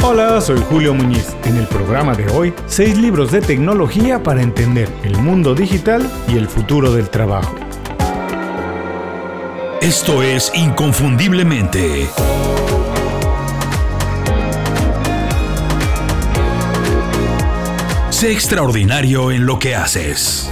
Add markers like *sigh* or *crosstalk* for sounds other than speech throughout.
Hola, soy Julio Muñiz. En el programa de hoy, 6 libros de tecnología para entender el mundo digital y el futuro del trabajo. Esto es Inconfundiblemente. Sé extraordinario en lo que haces.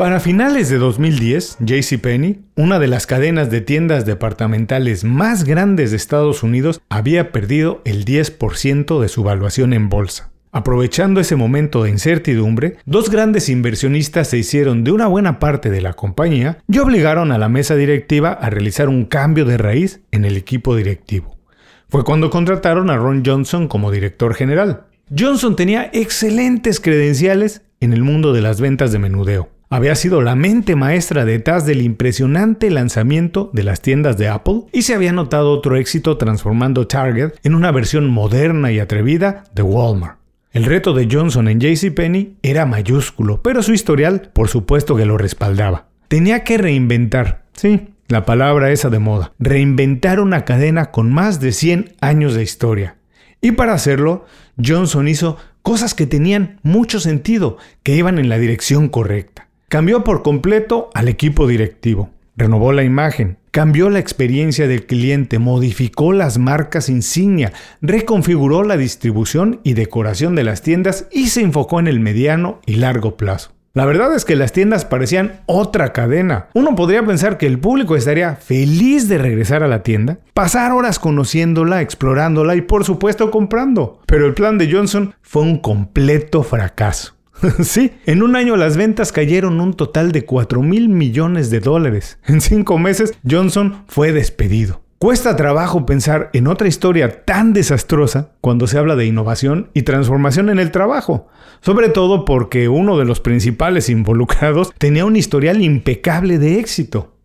Para finales de 2010, JCPenney, una de las cadenas de tiendas departamentales más grandes de Estados Unidos, había perdido el 10% de su valuación en bolsa. Aprovechando ese momento de incertidumbre, dos grandes inversionistas se hicieron de una buena parte de la compañía y obligaron a la mesa directiva a realizar un cambio de raíz en el equipo directivo. Fue cuando contrataron a Ron Johnson como director general. Johnson tenía excelentes credenciales en el mundo de las ventas de menudeo había sido la mente maestra detrás del impresionante lanzamiento de las tiendas de Apple y se había notado otro éxito transformando Target en una versión moderna y atrevida de Walmart. El reto de Johnson en JCPenney era mayúsculo, pero su historial por supuesto que lo respaldaba. Tenía que reinventar, sí, la palabra esa de moda, reinventar una cadena con más de 100 años de historia. Y para hacerlo, Johnson hizo cosas que tenían mucho sentido, que iban en la dirección correcta. Cambió por completo al equipo directivo, renovó la imagen, cambió la experiencia del cliente, modificó las marcas insignia, reconfiguró la distribución y decoración de las tiendas y se enfocó en el mediano y largo plazo. La verdad es que las tiendas parecían otra cadena. Uno podría pensar que el público estaría feliz de regresar a la tienda, pasar horas conociéndola, explorándola y por supuesto comprando. Pero el plan de Johnson fue un completo fracaso. *laughs* sí, en un año las ventas cayeron un total de 4 mil millones de dólares. *laughs* En cinco meses, Johnson fue despedido. Cuesta trabajo pensar en otra historia tan desastrosa cuando se habla de innovación y transformación en el trabajo, sobre todo porque uno de los principales involucrados tenía un historial impecable de éxito.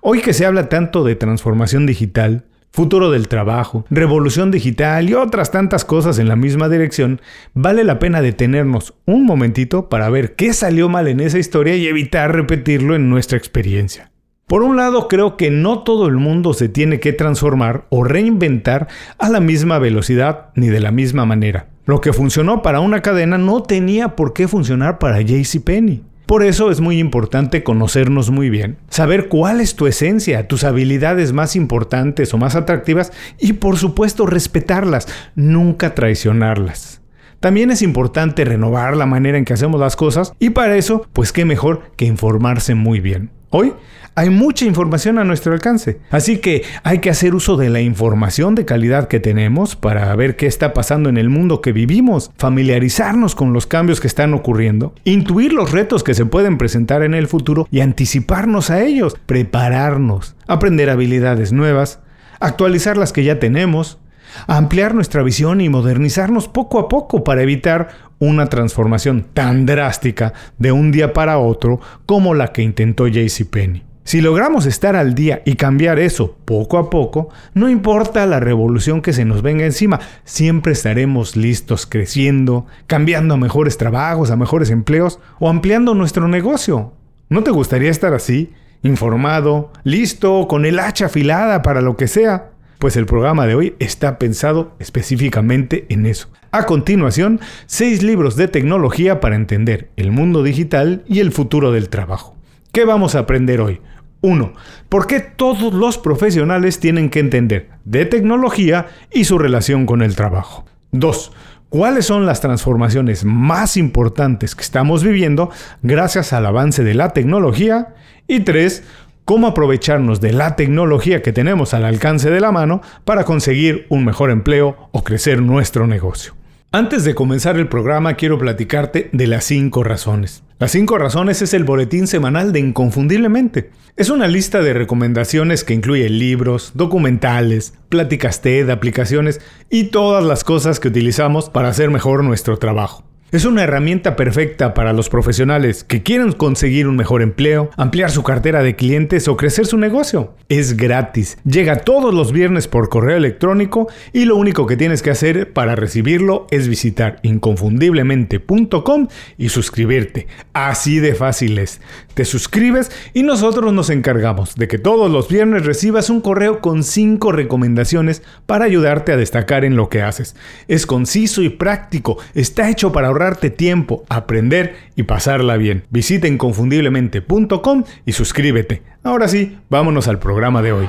Hoy que se habla tanto de transformación digital, futuro del trabajo, revolución digital y otras tantas cosas en la misma dirección, vale la pena detenernos un momentito para ver qué salió mal en esa historia y evitar repetirlo en nuestra experiencia. Por un lado, creo que no todo el mundo se tiene que transformar o reinventar a la misma velocidad ni de la misma manera. Lo que funcionó para una cadena no tenía por qué funcionar para JCPenney. Por eso es muy importante conocernos muy bien, saber cuál es tu esencia, tus habilidades más importantes o más atractivas y por supuesto respetarlas, nunca traicionarlas. También es importante renovar la manera en que hacemos las cosas y para eso, pues qué mejor que informarse muy bien. Hoy hay mucha información a nuestro alcance, así que hay que hacer uso de la información de calidad que tenemos para ver qué está pasando en el mundo que vivimos, familiarizarnos con los cambios que están ocurriendo, intuir los retos que se pueden presentar en el futuro y anticiparnos a ellos, prepararnos, aprender habilidades nuevas, actualizar las que ya tenemos, ampliar nuestra visión y modernizarnos poco a poco para evitar una transformación tan drástica de un día para otro como la que intentó JCPenney. Si logramos estar al día y cambiar eso poco a poco, no importa la revolución que se nos venga encima, siempre estaremos listos creciendo, cambiando a mejores trabajos, a mejores empleos o ampliando nuestro negocio. ¿No te gustaría estar así? Informado, listo, con el hacha afilada para lo que sea. Pues el programa de hoy está pensado específicamente en eso. A continuación, seis libros de tecnología para entender el mundo digital y el futuro del trabajo. ¿Qué vamos a aprender hoy? 1. ¿Por qué todos los profesionales tienen que entender de tecnología y su relación con el trabajo? 2. ¿Cuáles son las transformaciones más importantes que estamos viviendo gracias al avance de la tecnología? Y 3. ¿Cómo aprovecharnos de la tecnología que tenemos al alcance de la mano para conseguir un mejor empleo o crecer nuestro negocio? Antes de comenzar el programa quiero platicarte de las 5 razones. Las 5 razones es el boletín semanal de Inconfundiblemente. Es una lista de recomendaciones que incluye libros, documentales, pláticas TED, aplicaciones y todas las cosas que utilizamos para hacer mejor nuestro trabajo. Es una herramienta perfecta para los profesionales que quieren conseguir un mejor empleo, ampliar su cartera de clientes o crecer su negocio. Es gratis, llega todos los viernes por correo electrónico y lo único que tienes que hacer para recibirlo es visitar inconfundiblemente.com y suscribirte. Así de fácil es. Te suscribes y nosotros nos encargamos de que todos los viernes recibas un correo con 5 recomendaciones para ayudarte a destacar en lo que haces. Es conciso y práctico, está hecho para ahorrarte tiempo, aprender y pasarla bien. Visita inconfundiblemente.com y suscríbete. Ahora sí, vámonos al programa de hoy.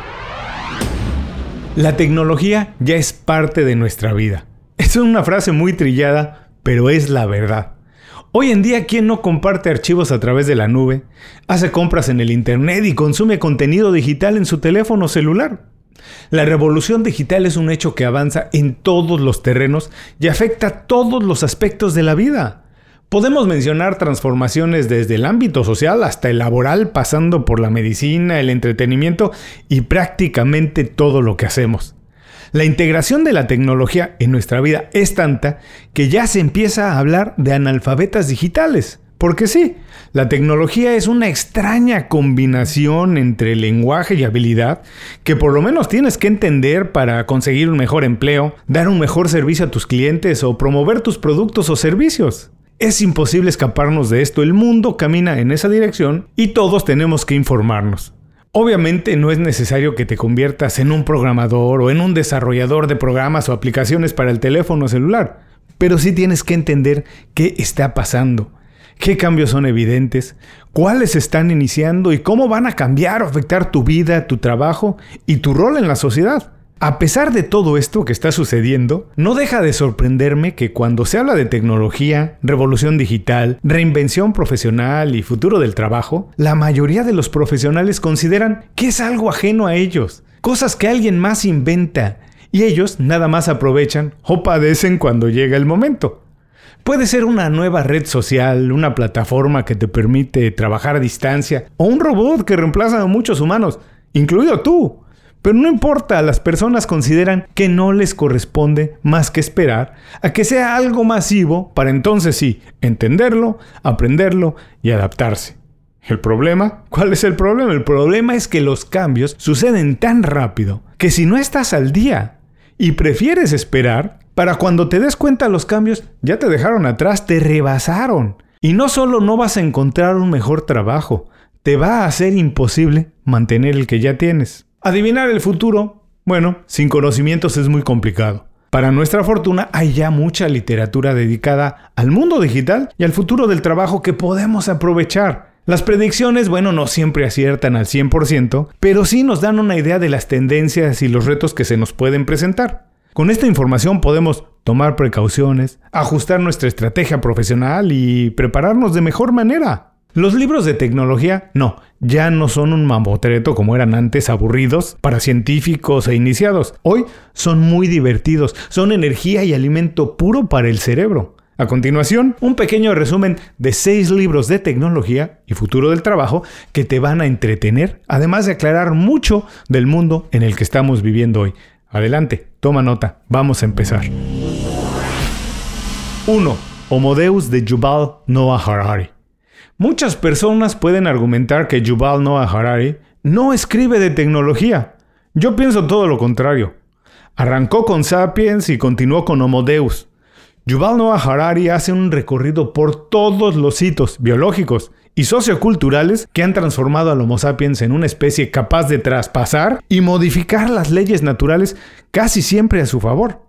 La tecnología ya es parte de nuestra vida. Es una frase muy trillada, pero es la verdad. Hoy en día, ¿quién no comparte archivos a través de la nube? Hace compras en el Internet y consume contenido digital en su teléfono celular. La revolución digital es un hecho que avanza en todos los terrenos y afecta todos los aspectos de la vida. Podemos mencionar transformaciones desde el ámbito social hasta el laboral, pasando por la medicina, el entretenimiento y prácticamente todo lo que hacemos. La integración de la tecnología en nuestra vida es tanta que ya se empieza a hablar de analfabetas digitales. Porque sí, la tecnología es una extraña combinación entre lenguaje y habilidad que por lo menos tienes que entender para conseguir un mejor empleo, dar un mejor servicio a tus clientes o promover tus productos o servicios. Es imposible escaparnos de esto, el mundo camina en esa dirección y todos tenemos que informarnos. Obviamente no es necesario que te conviertas en un programador o en un desarrollador de programas o aplicaciones para el teléfono celular, pero sí tienes que entender qué está pasando qué cambios son evidentes, cuáles están iniciando y cómo van a cambiar o afectar tu vida, tu trabajo y tu rol en la sociedad. A pesar de todo esto que está sucediendo, no deja de sorprenderme que cuando se habla de tecnología, revolución digital, reinvención profesional y futuro del trabajo, la mayoría de los profesionales consideran que es algo ajeno a ellos, cosas que alguien más inventa, y ellos nada más aprovechan o padecen cuando llega el momento. Puede ser una nueva red social, una plataforma que te permite trabajar a distancia o un robot que reemplaza a muchos humanos, incluido tú. Pero no importa, las personas consideran que no les corresponde más que esperar a que sea algo masivo para entonces sí entenderlo, aprenderlo y adaptarse. ¿El problema? ¿Cuál es el problema? El problema es que los cambios suceden tan rápido que si no estás al día y prefieres esperar, para cuando te des cuenta los cambios, ya te dejaron atrás, te rebasaron. Y no solo no vas a encontrar un mejor trabajo, te va a ser imposible mantener el que ya tienes. Adivinar el futuro, bueno, sin conocimientos es muy complicado. Para nuestra fortuna hay ya mucha literatura dedicada al mundo digital y al futuro del trabajo que podemos aprovechar. Las predicciones, bueno, no siempre aciertan al 100%, pero sí nos dan una idea de las tendencias y los retos que se nos pueden presentar. Con esta información podemos tomar precauciones, ajustar nuestra estrategia profesional y prepararnos de mejor manera. Los libros de tecnología, no, ya no son un mamotreto como eran antes aburridos para científicos e iniciados. Hoy son muy divertidos, son energía y alimento puro para el cerebro. A continuación, un pequeño resumen de seis libros de tecnología y futuro del trabajo que te van a entretener, además de aclarar mucho del mundo en el que estamos viviendo hoy. Adelante, toma nota, vamos a empezar. 1. Homodeus de Yuval Noah Harari. Muchas personas pueden argumentar que Yuval Noah Harari no escribe de tecnología. Yo pienso todo lo contrario. Arrancó con Sapiens y continuó con Homodeus. Yuval Noah Harari hace un recorrido por todos los hitos biológicos y socioculturales que han transformado al Homo sapiens en una especie capaz de traspasar y modificar las leyes naturales casi siempre a su favor.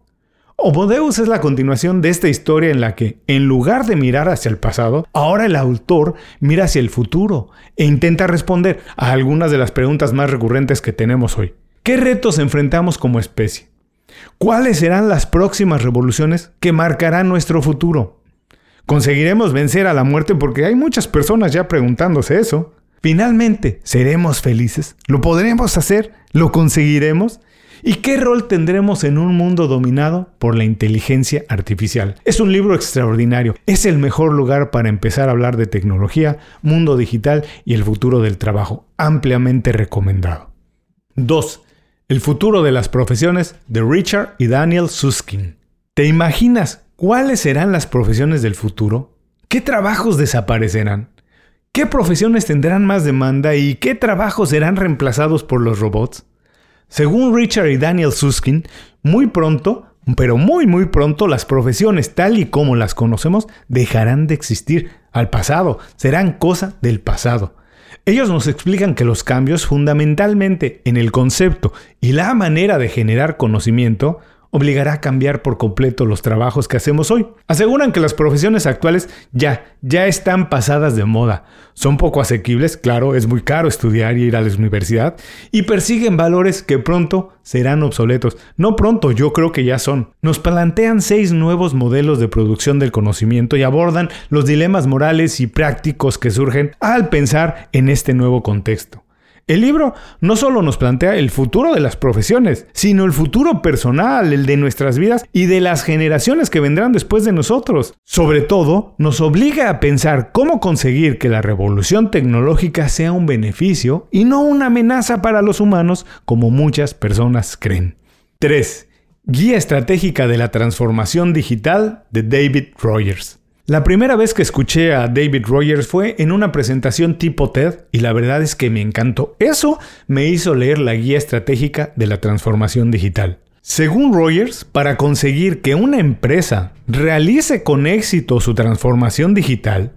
Homo Deus es la continuación de esta historia en la que, en lugar de mirar hacia el pasado, ahora el autor mira hacia el futuro e intenta responder a algunas de las preguntas más recurrentes que tenemos hoy. ¿Qué retos enfrentamos como especie? ¿Cuáles serán las próximas revoluciones que marcarán nuestro futuro? ¿Conseguiremos vencer a la muerte? Porque hay muchas personas ya preguntándose eso. Finalmente, ¿seremos felices? ¿Lo podremos hacer? ¿Lo conseguiremos? ¿Y qué rol tendremos en un mundo dominado por la inteligencia artificial? Es un libro extraordinario. Es el mejor lugar para empezar a hablar de tecnología, mundo digital y el futuro del trabajo. Ampliamente recomendado. 2. El futuro de las profesiones de Richard y Daniel Suskin. ¿Te imaginas ¿Cuáles serán las profesiones del futuro? ¿Qué trabajos desaparecerán? ¿Qué profesiones tendrán más demanda y qué trabajos serán reemplazados por los robots? Según Richard y Daniel Suskin, muy pronto, pero muy muy pronto, las profesiones tal y como las conocemos dejarán de existir al pasado, serán cosa del pasado. Ellos nos explican que los cambios fundamentalmente en el concepto y la manera de generar conocimiento obligará a cambiar por completo los trabajos que hacemos hoy. Aseguran que las profesiones actuales ya, ya están pasadas de moda. Son poco asequibles, claro, es muy caro estudiar y ir a la universidad, y persiguen valores que pronto serán obsoletos. No pronto, yo creo que ya son. Nos plantean seis nuevos modelos de producción del conocimiento y abordan los dilemas morales y prácticos que surgen al pensar en este nuevo contexto. El libro no solo nos plantea el futuro de las profesiones, sino el futuro personal, el de nuestras vidas y de las generaciones que vendrán después de nosotros. Sobre todo, nos obliga a pensar cómo conseguir que la revolución tecnológica sea un beneficio y no una amenaza para los humanos como muchas personas creen. 3. Guía estratégica de la transformación digital de David Rogers. La primera vez que escuché a David Rogers fue en una presentación tipo TED y la verdad es que me encantó. Eso me hizo leer la guía estratégica de la transformación digital. Según Rogers, para conseguir que una empresa realice con éxito su transformación digital,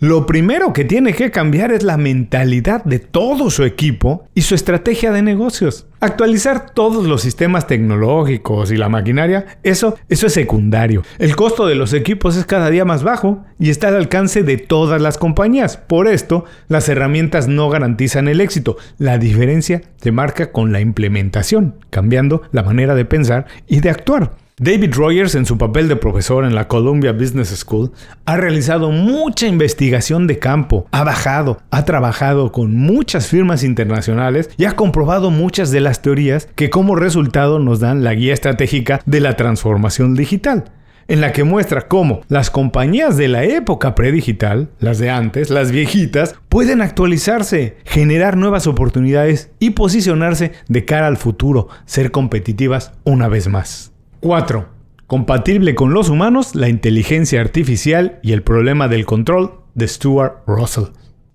lo primero que tiene que cambiar es la mentalidad de todo su equipo y su estrategia de negocios. Actualizar todos los sistemas tecnológicos y la maquinaria, eso, eso es secundario. El costo de los equipos es cada día más bajo y está al alcance de todas las compañías. Por esto, las herramientas no garantizan el éxito. La diferencia se marca con la implementación, cambiando la manera de pensar y de actuar. David Rogers, en su papel de profesor en la Columbia Business School, ha realizado mucha investigación de campo, ha bajado, ha trabajado con muchas firmas internacionales y ha comprobado muchas de las teorías que como resultado nos dan la guía estratégica de la transformación digital en la que muestra cómo las compañías de la época predigital, las de antes, las viejitas, pueden actualizarse, generar nuevas oportunidades y posicionarse de cara al futuro, ser competitivas una vez más. 4. Compatible con los humanos, la inteligencia artificial y el problema del control de Stuart Russell.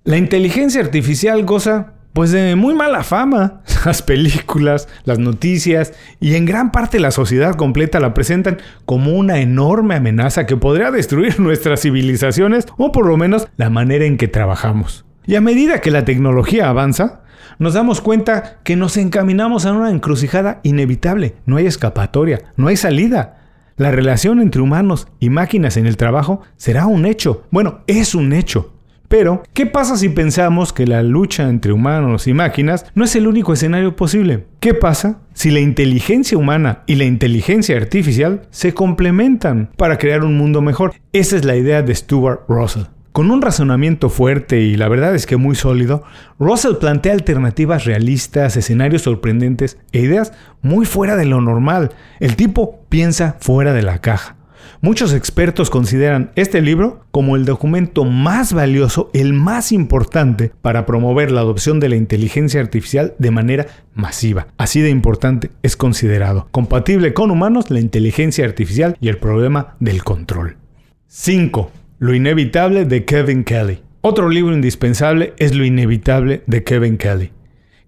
La inteligencia artificial goza pues de muy mala fama. *laughs* Las películas, las noticias y en gran parte la sociedad completa la presentan como una enorme amenaza que podría destruir *laughs* nuestras civilizaciones o por lo menos la manera en que trabajamos. Y a medida que la tecnología avanza, nos damos cuenta que nos encaminamos a una encrucijada inevitable. No hay escapatoria, no hay salida. La relación entre humanos y máquinas en el trabajo será un hecho. Bueno, es un hecho. Pero, ¿qué pasa si pensamos que la lucha entre humanos y máquinas no es el único escenario posible? ¿Qué pasa si la inteligencia humana y la inteligencia artificial se complementan para crear un mundo mejor? Esa es la idea de Stuart Russell. Con un razonamiento fuerte y la verdad es que muy sólido, Russell plantea alternativas realistas, escenarios sorprendentes e ideas muy fuera de lo normal. El tipo piensa fuera de la caja. Muchos expertos consideran este libro como el documento más valioso, el más importante para promover la adopción de la inteligencia artificial de manera masiva. Así de importante es considerado. Compatible con humanos, la inteligencia artificial y el problema del control. 5. Lo inevitable de Kevin Kelly. Otro libro indispensable es Lo inevitable de Kevin Kelly.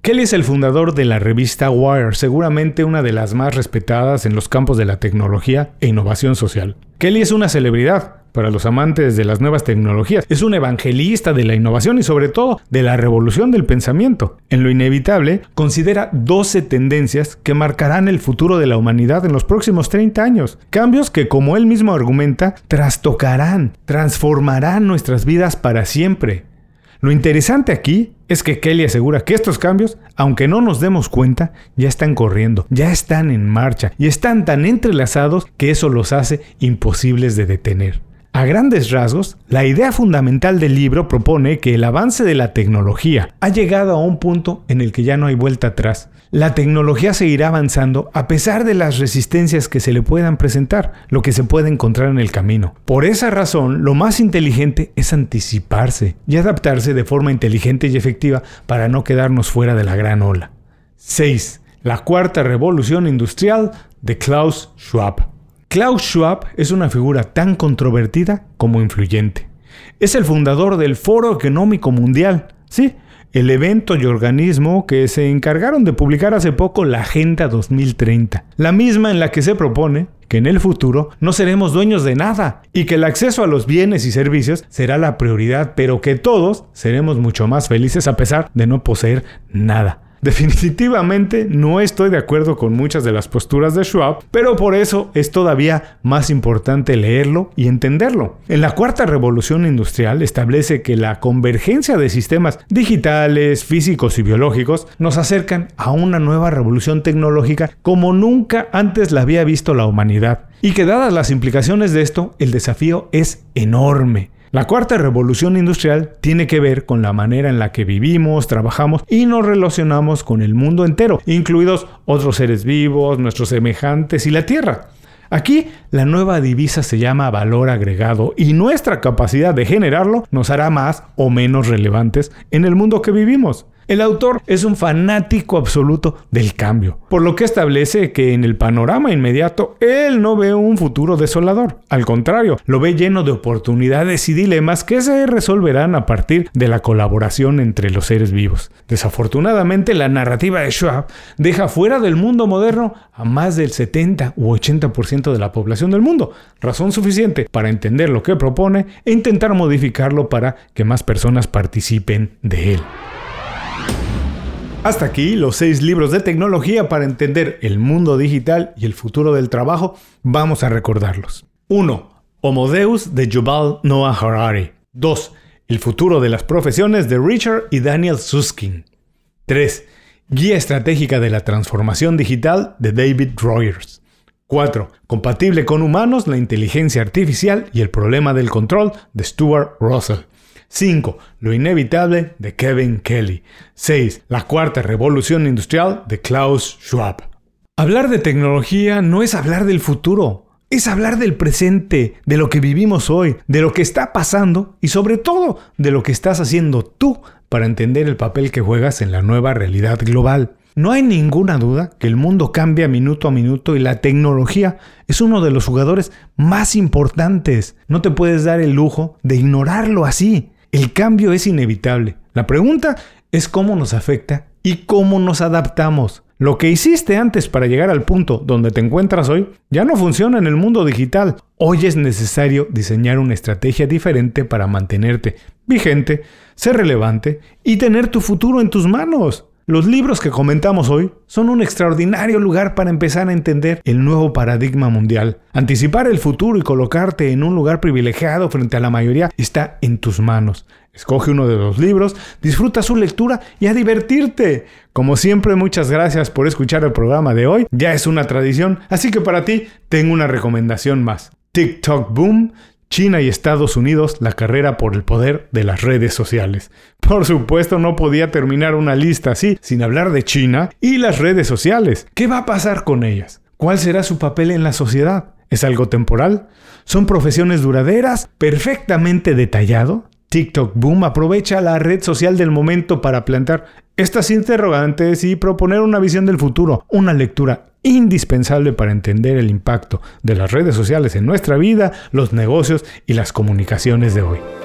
Kelly es el fundador de la revista Wire, seguramente una de las más respetadas en los campos de la tecnología e innovación social. Kelly es una celebridad, para los amantes de las nuevas tecnologías. Es un evangelista de la innovación y sobre todo de la revolución del pensamiento. En lo inevitable, considera 12 tendencias que marcarán el futuro de la humanidad en los próximos 30 años. Cambios que, como él mismo argumenta, trastocarán, transformarán nuestras vidas para siempre. Lo interesante aquí es que Kelly asegura que estos cambios, aunque no nos demos cuenta, ya están corriendo, ya están en marcha y están tan entrelazados que eso los hace imposibles de detener. A grandes rasgos, la idea fundamental del libro propone que el avance de la tecnología ha llegado a un punto en el que ya no hay vuelta atrás. La tecnología seguirá avanzando a pesar de las resistencias que se le puedan presentar, lo que se puede encontrar en el camino. Por esa razón, lo más inteligente es anticiparse y adaptarse de forma inteligente y efectiva para no quedarnos fuera de la gran ola. 6. La cuarta revolución industrial de Klaus Schwab. Klaus Schwab es una figura tan controvertida como influyente. Es el fundador del Foro Económico Mundial, sí, el evento y organismo que se encargaron de publicar hace poco la Agenda 2030, la misma en la que se propone que en el futuro no seremos dueños de nada y que el acceso a los bienes y servicios será la prioridad, pero que todos seremos mucho más felices a pesar de no poseer nada. Definitivamente no estoy de acuerdo con muchas de las posturas de Schwab, pero por eso es todavía más importante leerlo y entenderlo. En la cuarta revolución industrial establece que la convergencia de sistemas digitales, físicos y biológicos nos acercan a una nueva revolución tecnológica como nunca antes la había visto la humanidad. Y que dadas las implicaciones de esto, el desafío es enorme. La cuarta revolución industrial tiene que ver con la manera en la que vivimos, trabajamos y nos relacionamos con el mundo entero, incluidos otros seres vivos, nuestros semejantes y la Tierra. Aquí la nueva divisa se llama valor agregado y nuestra capacidad de generarlo nos hará más o menos relevantes en el mundo que vivimos. El autor es un fanático absoluto del cambio, por lo que establece que en el panorama inmediato él no ve un futuro desolador. Al contrario, lo ve lleno de oportunidades y dilemas que se resolverán a partir de la colaboración entre los seres vivos. Desafortunadamente, la narrativa de Schwab deja fuera del mundo moderno a más del 70 u 80% de la población del mundo, razón suficiente para entender lo que propone e intentar modificarlo para que más personas participen de él. Hasta aquí los seis libros de tecnología para entender el mundo digital y el futuro del trabajo. Vamos a recordarlos. 1. Homo Deus de Yuval Noah Harari. 2. El futuro de las profesiones de Richard y Daniel Suskin. 3. Guía estratégica de la transformación digital de David Rogers. 4. Compatible con humanos, la inteligencia artificial y el problema del control de Stuart Russell. 5. Lo inevitable de Kevin Kelly. 6. La cuarta revolución industrial de Klaus Schwab. Hablar de tecnología no es hablar del futuro, es hablar del presente, de lo que vivimos hoy, de lo que está pasando y sobre todo de lo que estás haciendo tú para entender el papel que juegas en la nueva realidad global. No hay ninguna duda que el mundo cambia minuto a minuto y la tecnología es uno de los jugadores más importantes. No te puedes dar el lujo de ignorarlo así. El cambio es inevitable. La pregunta es cómo nos afecta y cómo nos adaptamos. Lo que hiciste antes para llegar al punto donde te encuentras hoy ya no funciona en el mundo digital. Hoy es necesario diseñar una estrategia diferente para mantenerte vigente, ser relevante y tener tu futuro en tus manos. Los libros que comentamos hoy son un extraordinario lugar para empezar a entender el nuevo paradigma mundial. Anticipar el futuro y colocarte en un lugar privilegiado frente a la mayoría está en tus manos. Escoge uno de los libros, disfruta su lectura y a divertirte. Como siempre, muchas gracias por escuchar el programa de hoy. Ya es una tradición, así que para ti tengo una recomendación más. TikTok Boom China y Estados Unidos la carrera por el poder de las redes sociales. Por supuesto no podía terminar una lista así sin hablar de China y las redes sociales. ¿Qué va a pasar con ellas? ¿Cuál será su papel en la sociedad? ¿Es algo temporal? ¿Son profesiones duraderas? ¿Perfectamente detallado? TikTok Boom aprovecha la red social del momento para plantar estas interrogantes y proponer una visión del futuro, una lectura indispensable para entender el impacto de las redes sociales en nuestra vida, los negocios y las comunicaciones de hoy.